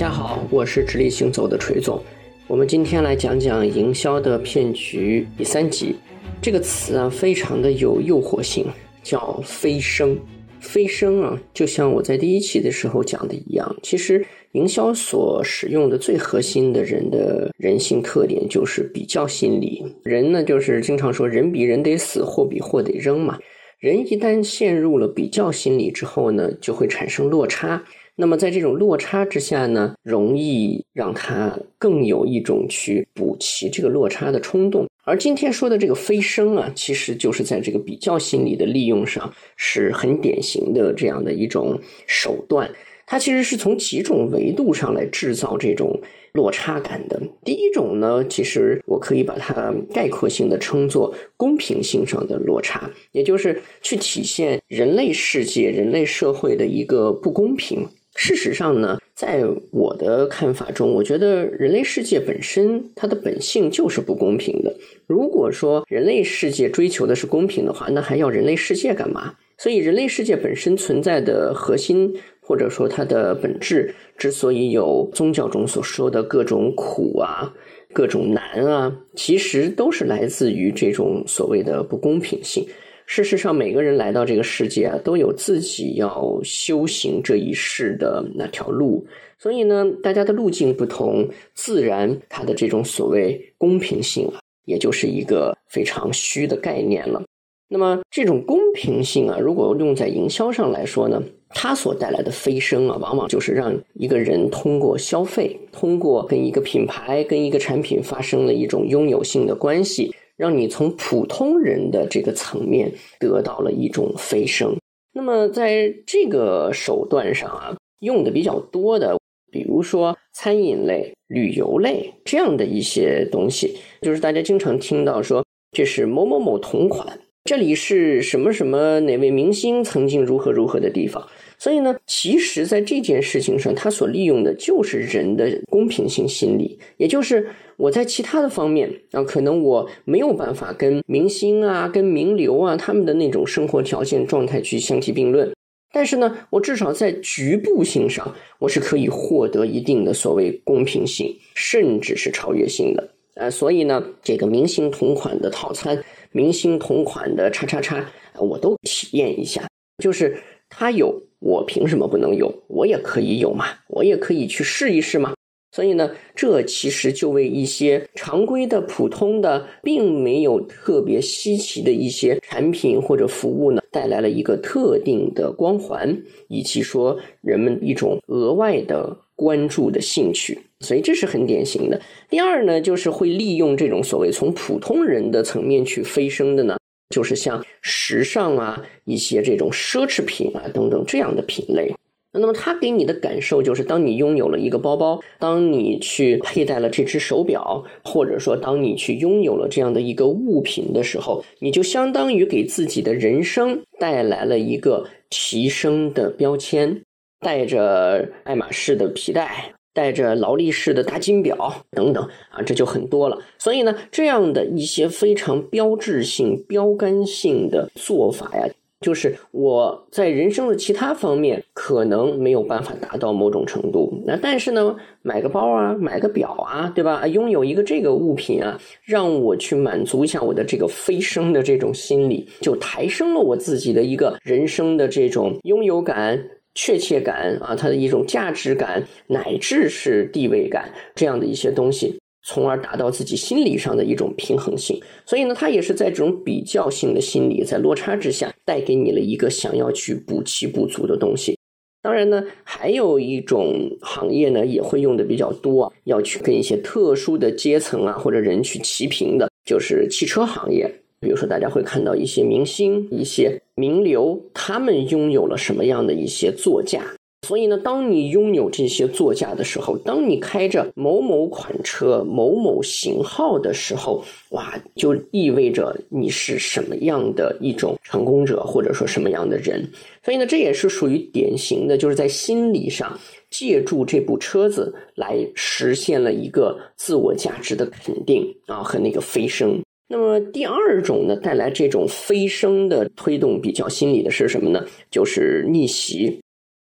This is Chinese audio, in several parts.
大家好，我是直立行走的锤总。我们今天来讲讲营销的骗局第三集。这个词啊，非常的有诱惑性，叫飞升。飞升啊，就像我在第一期的时候讲的一样，其实营销所使用的最核心的人的人性特点就是比较心理。人呢，就是经常说人比人得死，货比货得扔嘛。人一旦陷入了比较心理之后呢，就会产生落差。那么在这种落差之下呢，容易让他更有一种去补齐这个落差的冲动。而今天说的这个飞升啊，其实就是在这个比较心理的利用上是很典型的这样的一种手段。它其实是从几种维度上来制造这种落差感的。第一种呢，其实我可以把它概括性的称作公平性上的落差，也就是去体现人类世界、人类社会的一个不公平。事实上呢，在我的看法中，我觉得人类世界本身它的本性就是不公平的。如果说人类世界追求的是公平的话，那还要人类世界干嘛？所以，人类世界本身存在的核心，或者说它的本质，之所以有宗教中所说的各种苦啊、各种难啊，其实都是来自于这种所谓的不公平性。事实上，每个人来到这个世界啊，都有自己要修行这一世的那条路。所以呢，大家的路径不同，自然它的这种所谓公平性啊，也就是一个非常虚的概念了。那么，这种公平性啊，如果用在营销上来说呢，它所带来的飞升啊，往往就是让一个人通过消费，通过跟一个品牌、跟一个产品发生了一种拥有性的关系。让你从普通人的这个层面得到了一种飞升。那么在这个手段上啊，用的比较多的，比如说餐饮类、旅游类这样的一些东西，就是大家经常听到说这是某某某同款，这里是什么什么哪位明星曾经如何如何的地方。所以呢，其实，在这件事情上，他所利用的就是人的公平性心理，也就是我在其他的方面啊，可能我没有办法跟明星啊、跟名流啊他们的那种生活条件状态去相提并论，但是呢，我至少在局部性上，我是可以获得一定的所谓公平性，甚至是超越性的啊。所以呢，这个明星同款的套餐，明星同款的叉叉叉，我都体验一下，就是他有。我凭什么不能有？我也可以有嘛，我也可以去试一试嘛。所以呢，这其实就为一些常规的、普通的，并没有特别稀奇的一些产品或者服务呢，带来了一个特定的光环，以及说人们一种额外的关注的兴趣。所以这是很典型的。第二呢，就是会利用这种所谓从普通人的层面去飞升的呢。就是像时尚啊，一些这种奢侈品啊等等这样的品类。那么它给你的感受就是，当你拥有了一个包包，当你去佩戴了这只手表，或者说当你去拥有了这样的一个物品的时候，你就相当于给自己的人生带来了一个提升的标签，带着爱马仕的皮带。带着劳力士的大金表等等啊，这就很多了。所以呢，这样的一些非常标志性、标杆性的做法呀，就是我在人生的其他方面可能没有办法达到某种程度，那但是呢，买个包啊，买个表啊，对吧？拥有一个这个物品啊，让我去满足一下我的这个飞升的这种心理，就抬升了我自己的一个人生的这种拥有感。确切感啊，它的一种价值感，乃至是地位感这样的一些东西，从而达到自己心理上的一种平衡性。所以呢，它也是在这种比较性的心理在落差之下，带给你了一个想要去补齐不足的东西。当然呢，还有一种行业呢，也会用的比较多啊，要去跟一些特殊的阶层啊或者人去齐平的，就是汽车行业。比如说，大家会看到一些明星、一些名流，他们拥有了什么样的一些座驾？所以呢，当你拥有这些座驾的时候，当你开着某某款车、某某型号的时候，哇，就意味着你是什么样的一种成功者，或者说什么样的人。所以呢，这也是属于典型的，就是在心理上借助这部车子来实现了一个自我价值的肯定啊和那个飞升。那么第二种呢，带来这种飞升的推动比较心理的是什么呢？就是逆袭。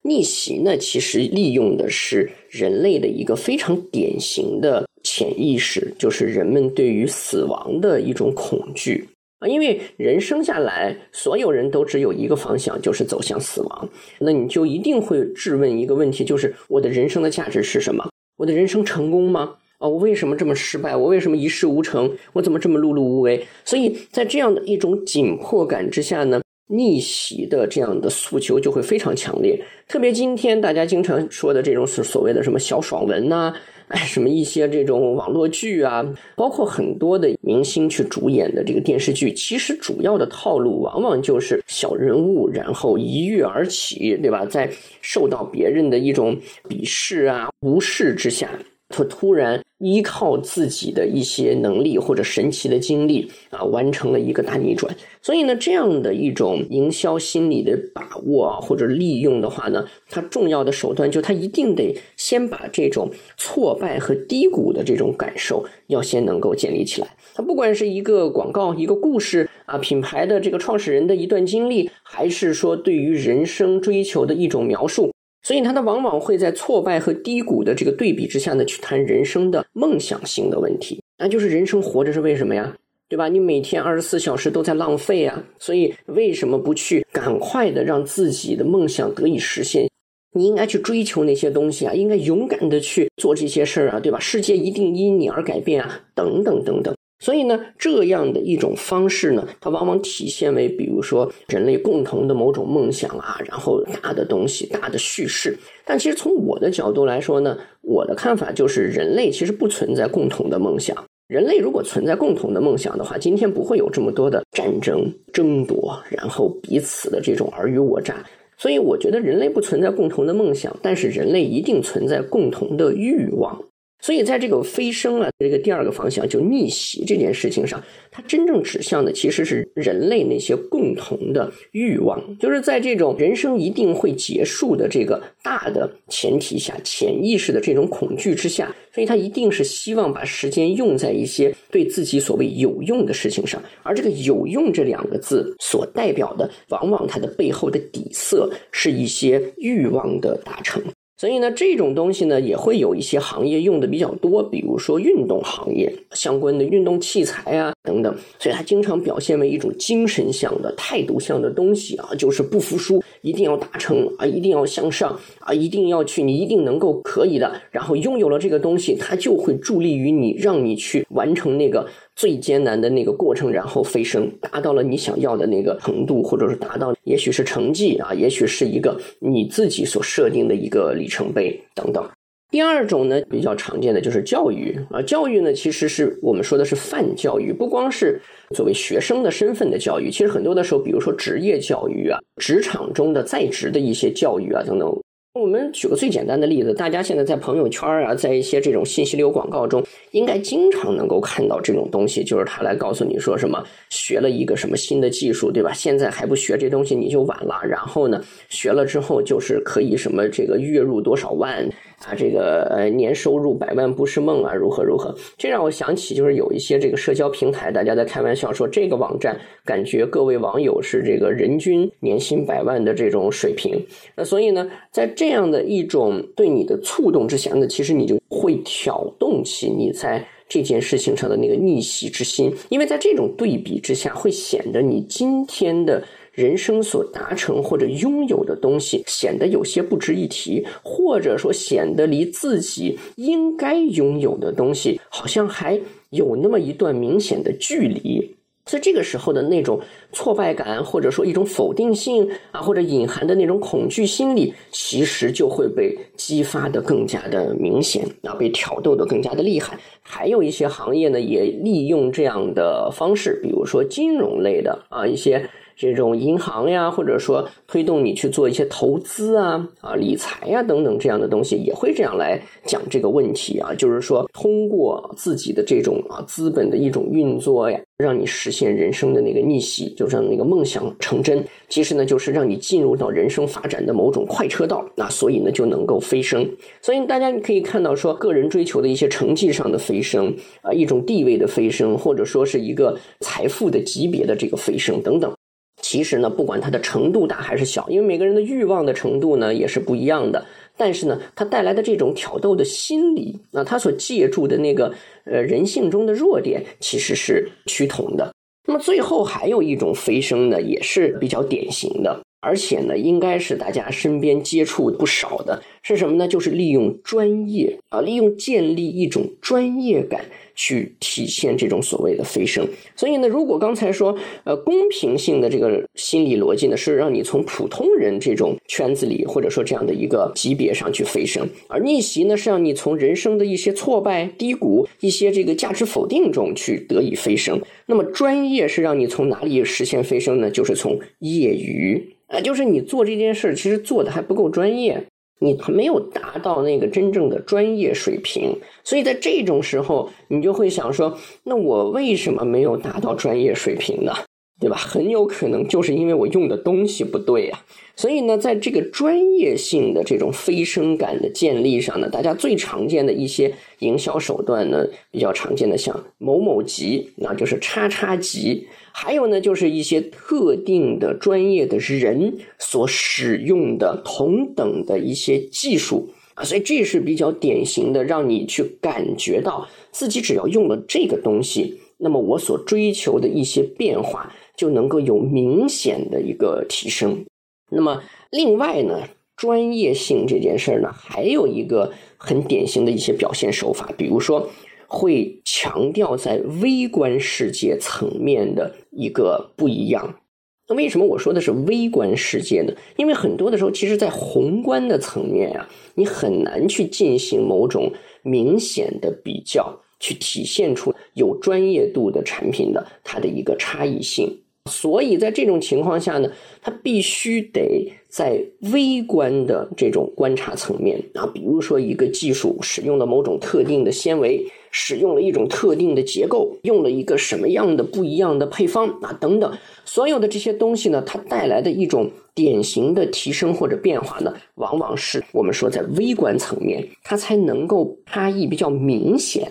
逆袭呢，其实利用的是人类的一个非常典型的潜意识，就是人们对于死亡的一种恐惧啊。因为人生下来，所有人都只有一个方向，就是走向死亡。那你就一定会质问一个问题，就是我的人生的价值是什么？我的人生成功吗？啊，我为什么这么失败？我为什么一事无成？我怎么这么碌碌无为？所以在这样的一种紧迫感之下呢？逆袭的这样的诉求就会非常强烈，特别今天大家经常说的这种所所谓的什么小爽文呐，哎，什么一些这种网络剧啊，包括很多的明星去主演的这个电视剧，其实主要的套路往往就是小人物，然后一跃而起，对吧？在受到别人的一种鄙视啊、无视之下。他突然依靠自己的一些能力或者神奇的经历啊，完成了一个大逆转。所以呢，这样的一种营销心理的把握啊，或者利用的话呢，它重要的手段就它一定得先把这种挫败和低谷的这种感受要先能够建立起来。它不管是一个广告、一个故事啊，品牌的这个创始人的一段经历，还是说对于人生追求的一种描述。所以，他呢往往会在挫败和低谷的这个对比之下呢，去谈人生的梦想性的问题。那就是人生活着是为什么呀？对吧？你每天二十四小时都在浪费啊，所以为什么不去赶快的让自己的梦想得以实现？你应该去追求那些东西啊，应该勇敢的去做这些事儿啊，对吧？世界一定因你而改变啊，等等等等。所以呢，这样的一种方式呢，它往往体现为，比如说人类共同的某种梦想啊，然后大的东西、大的叙事。但其实从我的角度来说呢，我的看法就是，人类其实不存在共同的梦想。人类如果存在共同的梦想的话，今天不会有这么多的战争、争夺，然后彼此的这种尔虞我诈。所以，我觉得人类不存在共同的梦想，但是人类一定存在共同的欲望。所以，在这个飞升啊这个第二个方向，就逆袭这件事情上，它真正指向的其实是人类那些共同的欲望，就是在这种人生一定会结束的这个大的前提下，潜意识的这种恐惧之下，所以他一定是希望把时间用在一些对自己所谓有用的事情上，而这个“有用”这两个字所代表的，往往它的背后的底色是一些欲望的达成。所以呢，这种东西呢，也会有一些行业用的比较多，比如说运动行业相关的运动器材啊等等。所以它经常表现为一种精神向的态度向的东西啊，就是不服输，一定要达成啊，一定要向上啊，一定要去，你一定能够可以的。然后拥有了这个东西，它就会助力于你，让你去完成那个。最艰难的那个过程，然后飞升，达到了你想要的那个程度，或者是达到，也许是成绩啊，也许是一个你自己所设定的一个里程碑等等。第二种呢，比较常见的就是教育啊，教育呢，其实是我们说的是泛教育，不光是作为学生的身份的教育，其实很多的时候，比如说职业教育啊，职场中的在职的一些教育啊等等。我们举个最简单的例子，大家现在在朋友圈啊，在一些这种信息流广告中，应该经常能够看到这种东西，就是他来告诉你说什么学了一个什么新的技术，对吧？现在还不学这东西你就晚了。然后呢，学了之后就是可以什么这个月入多少万。啊，这个呃，年收入百万不是梦啊，如何如何？这让我想起，就是有一些这个社交平台，大家在开玩笑说，这个网站感觉各位网友是这个人均年薪百万的这种水平。那所以呢，在这样的一种对你的触动之下呢，其实你就会挑动起你在这件事情上的那个逆袭之心，因为在这种对比之下，会显得你今天的。人生所达成或者拥有的东西显得有些不值一提，或者说显得离自己应该拥有的东西好像还有那么一段明显的距离。所以这个时候的那种挫败感，或者说一种否定性啊，或者隐含的那种恐惧心理，其实就会被激发的更加的明显啊，被挑逗的更加的厉害。还有一些行业呢，也利用这样的方式，比如说金融类的啊，一些。这种银行呀，或者说推动你去做一些投资啊、啊理财呀等等这样的东西，也会这样来讲这个问题啊，就是说通过自己的这种啊资本的一种运作呀，让你实现人生的那个逆袭，就让那个梦想成真。其实呢，就是让你进入到人生发展的某种快车道，那所以呢就能够飞升。所以大家可以看到，说个人追求的一些成绩上的飞升啊，一种地位的飞升，或者说是一个财富的级别的这个飞升等等。其实呢，不管它的程度大还是小，因为每个人的欲望的程度呢也是不一样的。但是呢，它带来的这种挑逗的心理，那它所借助的那个呃人性中的弱点，其实是趋同的。那么最后还有一种飞升呢，也是比较典型的。而且呢，应该是大家身边接触不少的，是什么呢？就是利用专业啊，利用建立一种专业感去体现这种所谓的飞升。所以呢，如果刚才说呃公平性的这个心理逻辑呢，是让你从普通人这种圈子里或者说这样的一个级别上去飞升，而逆袭呢是让你从人生的一些挫败、低谷、一些这个价值否定中去得以飞升。那么专业是让你从哪里实现飞升呢？就是从业余。啊，就是你做这件事其实做的还不够专业，你还没有达到那个真正的专业水平，所以在这种时候，你就会想说，那我为什么没有达到专业水平呢？对吧？很有可能就是因为我用的东西不对呀。所以呢，在这个专业性的这种飞升感的建立上呢，大家最常见的一些营销手段呢，比较常见的像某某级，那就是叉叉级。还有呢，就是一些特定的专业的人所使用的同等的一些技术啊，所以这是比较典型的，让你去感觉到自己只要用了这个东西，那么我所追求的一些变化就能够有明显的一个提升。那么另外呢，专业性这件事儿呢，还有一个很典型的一些表现手法，比如说。会强调在微观世界层面的一个不一样。那为什么我说的是微观世界呢？因为很多的时候，其实，在宏观的层面呀，你很难去进行某种明显的比较，去体现出有专业度的产品的它的一个差异性。所以在这种情况下呢，它必须得在微观的这种观察层面啊，比如说一个技术使用了某种特定的纤维。使用了一种特定的结构，用了一个什么样的不一样的配方啊，等等，所有的这些东西呢，它带来的一种典型的提升或者变化呢，往往是我们说在微观层面，它才能够差异比较明显。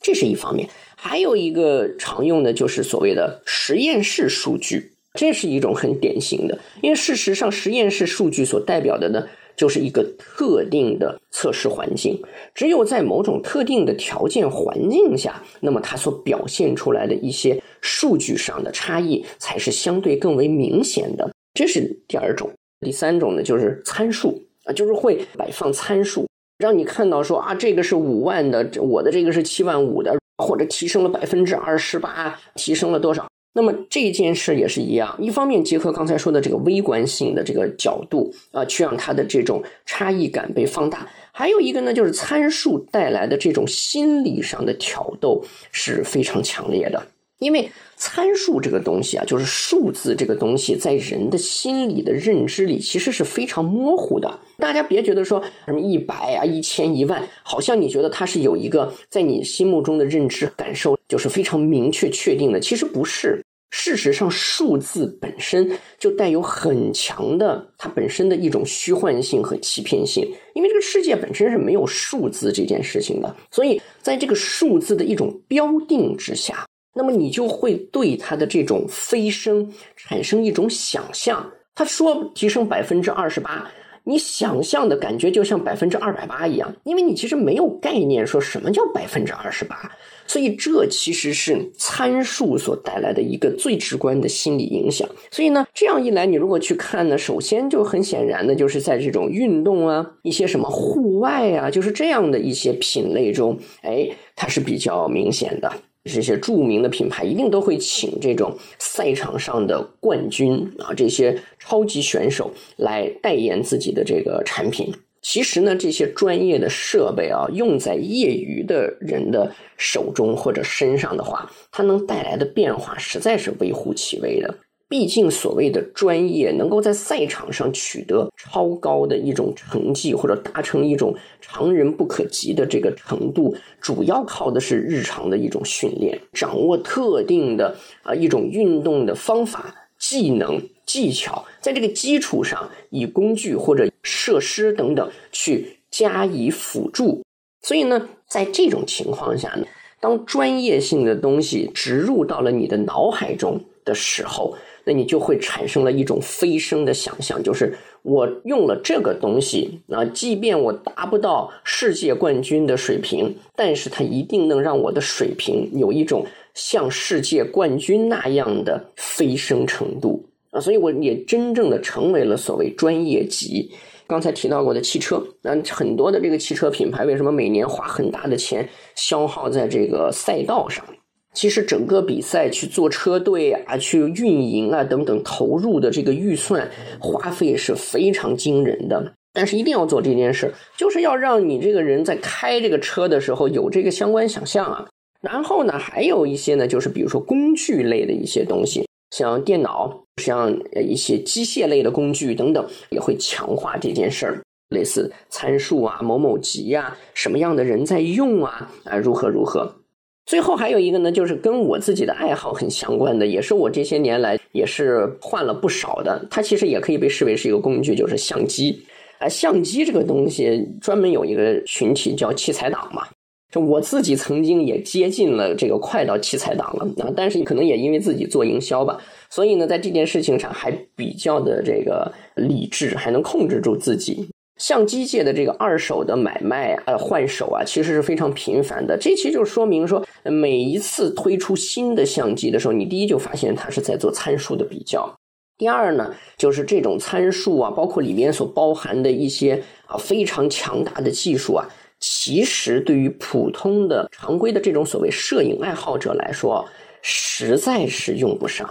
这是一方面，还有一个常用的就是所谓的实验室数据，这是一种很典型的，因为事实上实验室数据所代表的呢。就是一个特定的测试环境，只有在某种特定的条件环境下，那么它所表现出来的一些数据上的差异才是相对更为明显的。这是第二种，第三种呢，就是参数啊，就是会摆放参数，让你看到说啊，这个是五万的，我的这个是七万五的，或者提升了百分之二十八，提升了多少。那么这件事也是一样，一方面结合刚才说的这个微观性的这个角度啊，去让它的这种差异感被放大；还有一个呢，就是参数带来的这种心理上的挑逗是非常强烈的。因为参数这个东西啊，就是数字这个东西，在人的心理的认知里其实是非常模糊的。大家别觉得说什么一百啊、一千、一万，好像你觉得它是有一个在你心目中的认知感受就是非常明确确定的，其实不是。事实上，数字本身就带有很强的它本身的一种虚幻性和欺骗性，因为这个世界本身是没有数字这件事情的，所以在这个数字的一种标定之下，那么你就会对它的这种飞升产生一种想象。他说提升百分之二十八。你想象的感觉就像百分之二百八一样，因为你其实没有概念说什么叫百分之二十八，所以这其实是参数所带来的一个最直观的心理影响。所以呢，这样一来，你如果去看呢，首先就很显然的就是在这种运动啊、一些什么户外啊，就是这样的一些品类中，哎，它是比较明显的。这些著名的品牌一定都会请这种赛场上的冠军啊，这些超级选手来代言自己的这个产品。其实呢，这些专业的设备啊，用在业余的人的手中或者身上的话，它能带来的变化实在是微乎其微的。毕竟，所谓的专业能够在赛场上取得超高的一种成绩，或者达成一种常人不可及的这个程度，主要靠的是日常的一种训练，掌握特定的啊一种运动的方法、技能、技巧，在这个基础上，以工具或者设施等等去加以辅助。所以呢，在这种情况下呢，当专业性的东西植入到了你的脑海中的时候，那你就会产生了一种飞升的想象，就是我用了这个东西啊，即便我达不到世界冠军的水平，但是它一定能让我的水平有一种像世界冠军那样的飞升程度啊，所以我也真正的成为了所谓专业级。刚才提到过的汽车，那很多的这个汽车品牌为什么每年花很大的钱消耗在这个赛道上？其实整个比赛去做车队啊，去运营啊等等，投入的这个预算花费是非常惊人的。但是一定要做这件事，就是要让你这个人在开这个车的时候有这个相关想象啊。然后呢，还有一些呢，就是比如说工具类的一些东西。像电脑，像一些机械类的工具等等，也会强化这件事儿。类似参数啊、某某级呀、什么样的人在用啊啊，如何如何。最后还有一个呢，就是跟我自己的爱好很相关的，也是我这些年来也是换了不少的。它其实也可以被视为是一个工具，就是相机。啊，相机这个东西专门有一个群体叫器材党嘛。就我自己曾经也接近了这个快到器材党了啊，但是可能也因为自己做营销吧，所以呢，在这件事情上还比较的这个理智，还能控制住自己。相机界的这个二手的买卖啊、换手啊，其实是非常频繁的。这其实就说明说，每一次推出新的相机的时候，你第一就发现它是在做参数的比较，第二呢，就是这种参数啊，包括里面所包含的一些啊非常强大的技术啊。其实，对于普通的常规的这种所谓摄影爱好者来说，实在是用不上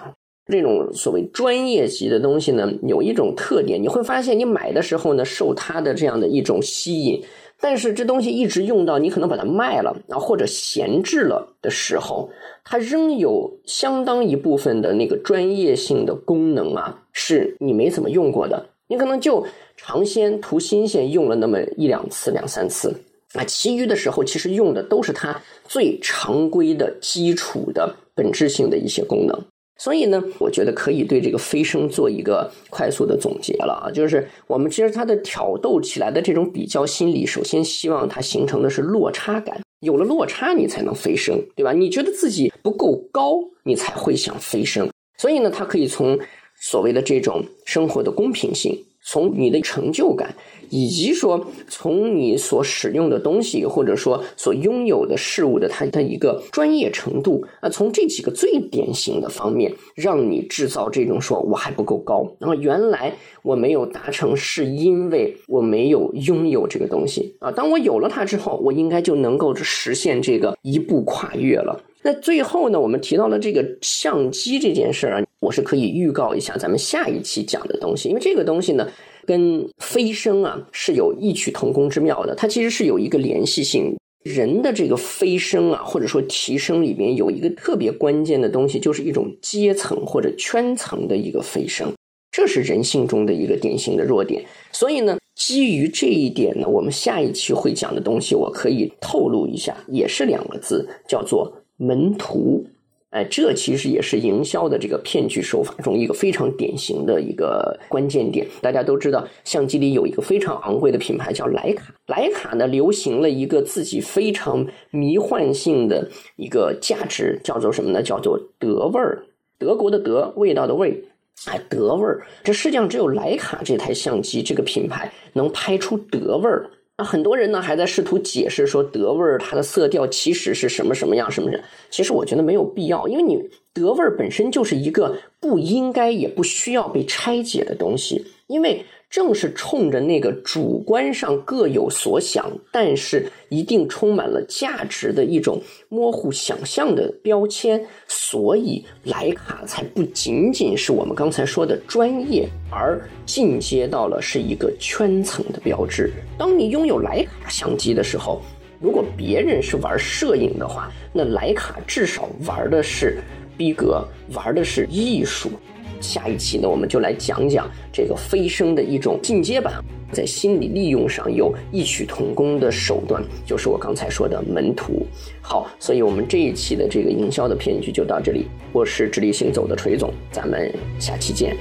这种所谓专业级的东西呢。有一种特点，你会发现，你买的时候呢，受它的这样的一种吸引，但是这东西一直用到你可能把它卖了啊，或者闲置了的时候，它仍有相当一部分的那个专业性的功能啊，是你没怎么用过的，你可能就尝鲜图新鲜用了那么一两次、两三次。啊，其余的时候其实用的都是它最常规的基础的本质性的一些功能，所以呢，我觉得可以对这个飞升做一个快速的总结了啊，就是我们其实它的挑逗起来的这种比较心理，首先希望它形成的是落差感，有了落差你才能飞升，对吧？你觉得自己不够高，你才会想飞升，所以呢，它可以从所谓的这种生活的公平性，从你的成就感。以及说，从你所使用的东西，或者说所拥有的事物的它的一个专业程度啊，从这几个最典型的方面，让你制造这种说我还不够高，然后原来我没有达成，是因为我没有拥有这个东西啊。当我有了它之后，我应该就能够实现这个一步跨越了。那最后呢，我们提到了这个相机这件事儿啊，我是可以预告一下咱们下一期讲的东西，因为这个东西呢。跟飞升啊是有异曲同工之妙的，它其实是有一个联系性。人的这个飞升啊，或者说提升里面有一个特别关键的东西，就是一种阶层或者圈层的一个飞升，这是人性中的一个典型的弱点。所以呢，基于这一点呢，我们下一期会讲的东西，我可以透露一下，也是两个字，叫做门徒。哎，这其实也是营销的这个骗局手法中一个非常典型的一个关键点。大家都知道，相机里有一个非常昂贵的品牌叫徕卡。徕卡呢，流行了一个自己非常迷幻性的一个价值，叫做什么呢？叫做德味儿。德国的德，味道的味，哎，德味儿。这世界上只有徕卡这台相机这个品牌能拍出德味儿。那很多人呢还在试图解释说德味儿它的色调其实是什么什么样什么人，其实我觉得没有必要，因为你德味儿本身就是一个不应该也不需要被拆解的东西，因为。正是冲着那个主观上各有所想，但是一定充满了价值的一种模糊想象的标签，所以徕卡才不仅仅是我们刚才说的专业，而进阶到了是一个圈层的标志。当你拥有徕卡相机的时候，如果别人是玩摄影的话，那徕卡至少玩的是逼格，玩的是艺术。下一期呢，我们就来讲讲这个飞升的一种进阶版，在心理利用上有异曲同工的手段，就是我刚才说的门徒。好，所以我们这一期的这个营销的骗局就到这里。我是直立行走的锤总，咱们下期见。